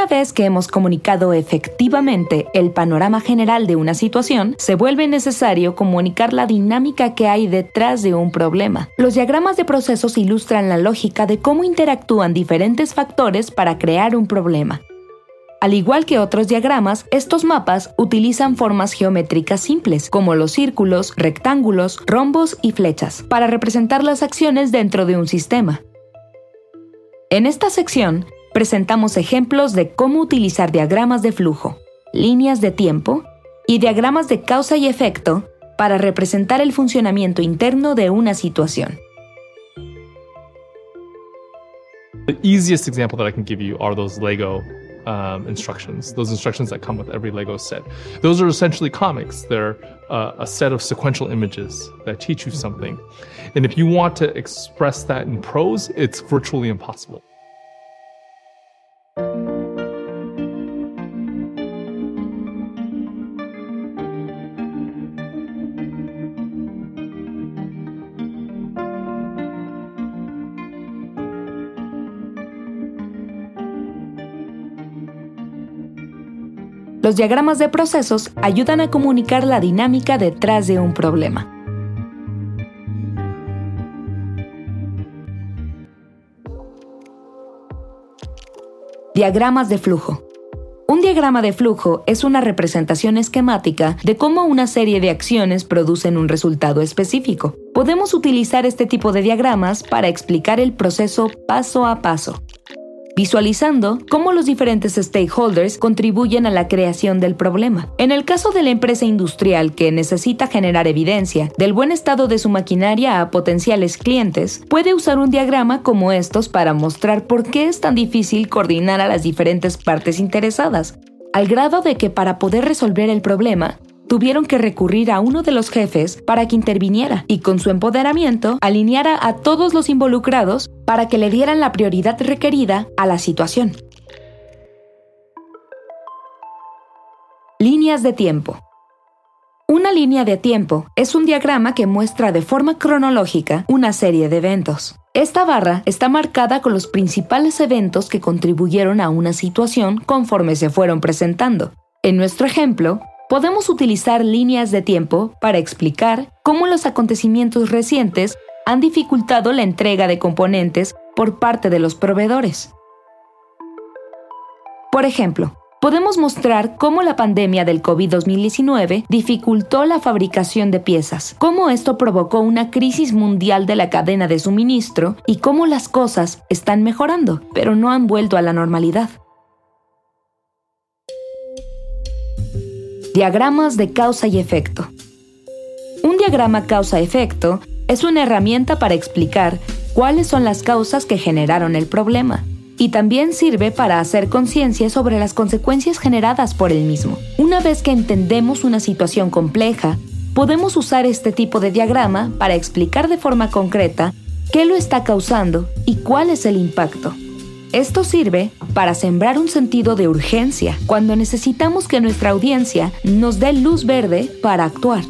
Una vez que hemos comunicado efectivamente el panorama general de una situación, se vuelve necesario comunicar la dinámica que hay detrás de un problema. Los diagramas de procesos ilustran la lógica de cómo interactúan diferentes factores para crear un problema. Al igual que otros diagramas, estos mapas utilizan formas geométricas simples, como los círculos, rectángulos, rombos y flechas, para representar las acciones dentro de un sistema. En esta sección, presentamos ejemplos de cómo utilizar diagramas de flujo, líneas de tiempo y diagramas de causa y efecto para representar el funcionamiento interno de una situación. The easiest example that I can give you are those Lego um, instructions, those instructions that come with every Lego set. Those are essentially comics. They're uh, a set of sequential images that teach you something. And if you want to express that in prose, it's virtually impossible. Los diagramas de procesos ayudan a comunicar la dinámica detrás de un problema. Diagramas de flujo. Un diagrama de flujo es una representación esquemática de cómo una serie de acciones producen un resultado específico. Podemos utilizar este tipo de diagramas para explicar el proceso paso a paso visualizando cómo los diferentes stakeholders contribuyen a la creación del problema. En el caso de la empresa industrial que necesita generar evidencia del buen estado de su maquinaria a potenciales clientes, puede usar un diagrama como estos para mostrar por qué es tan difícil coordinar a las diferentes partes interesadas, al grado de que para poder resolver el problema, tuvieron que recurrir a uno de los jefes para que interviniera y con su empoderamiento alineara a todos los involucrados para que le dieran la prioridad requerida a la situación. Líneas de tiempo. Una línea de tiempo es un diagrama que muestra de forma cronológica una serie de eventos. Esta barra está marcada con los principales eventos que contribuyeron a una situación conforme se fueron presentando. En nuestro ejemplo, podemos utilizar líneas de tiempo para explicar cómo los acontecimientos recientes han dificultado la entrega de componentes por parte de los proveedores. Por ejemplo, podemos mostrar cómo la pandemia del COVID-2019 dificultó la fabricación de piezas, cómo esto provocó una crisis mundial de la cadena de suministro y cómo las cosas están mejorando, pero no han vuelto a la normalidad. Diagramas de causa y efecto. Un diagrama causa-efecto es una herramienta para explicar cuáles son las causas que generaron el problema y también sirve para hacer conciencia sobre las consecuencias generadas por el mismo. Una vez que entendemos una situación compleja, podemos usar este tipo de diagrama para explicar de forma concreta qué lo está causando y cuál es el impacto. Esto sirve para sembrar un sentido de urgencia cuando necesitamos que nuestra audiencia nos dé luz verde para actuar.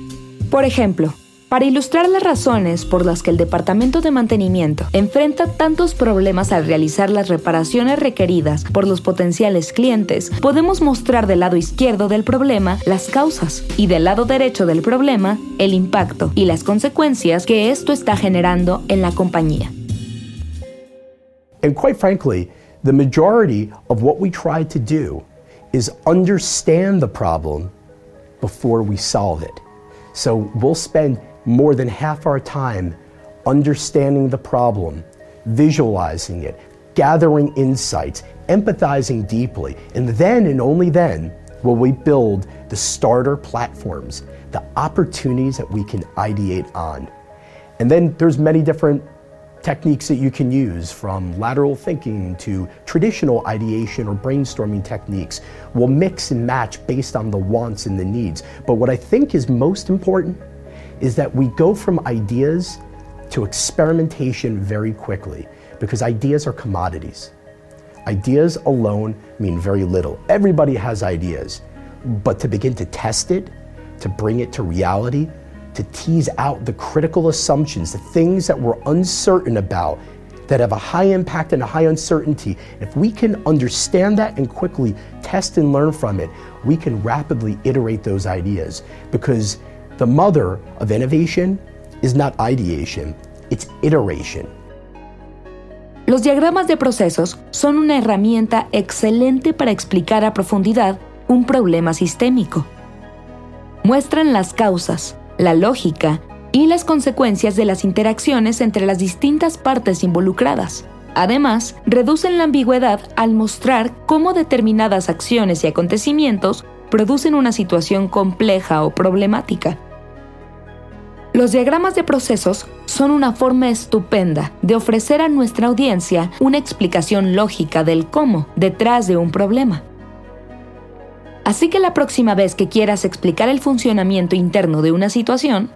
Por ejemplo, para ilustrar las razones por las que el Departamento de Mantenimiento enfrenta tantos problemas al realizar las reparaciones requeridas por los potenciales clientes, podemos mostrar del lado izquierdo del problema las causas y del lado derecho del problema el impacto y las consecuencias que esto está generando en la compañía. And quite frankly, the majority of what we try to do is understand the problem before we solve it. So we'll spend more than half our time understanding the problem, visualizing it, gathering insights, empathizing deeply, and then and only then will we build the starter platforms, the opportunities that we can ideate on. And then there's many different techniques that you can use from lateral thinking to traditional ideation or brainstorming techniques will mix and match based on the wants and the needs. But what I think is most important is that we go from ideas to experimentation very quickly because ideas are commodities. Ideas alone mean very little. Everybody has ideas, but to begin to test it, to bring it to reality, to tease out the critical assumptions, the things that we're uncertain about, that have a high impact and a high uncertainty, if we can understand that and quickly test and learn from it, we can rapidly iterate those ideas because the mother of innovation is not ideation, it's iteration. Los diagramas de procesos son una herramienta excelente para explicar a profundidad un problema sistémico. Muestran las causas, la lógica y las consecuencias de las interacciones entre las distintas partes involucradas. Además, reducen la ambigüedad al mostrar cómo determinadas acciones y acontecimientos producen una situación compleja o problemática. Los diagramas de procesos son una forma estupenda de ofrecer a nuestra audiencia una explicación lógica del cómo detrás de un problema. Así que la próxima vez que quieras explicar el funcionamiento interno de una situación,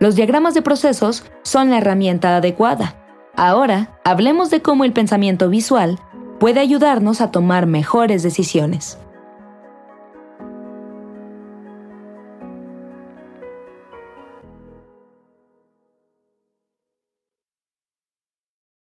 los diagramas de procesos son la herramienta adecuada. Ahora, hablemos de cómo el pensamiento visual puede ayudarnos a tomar mejores decisiones.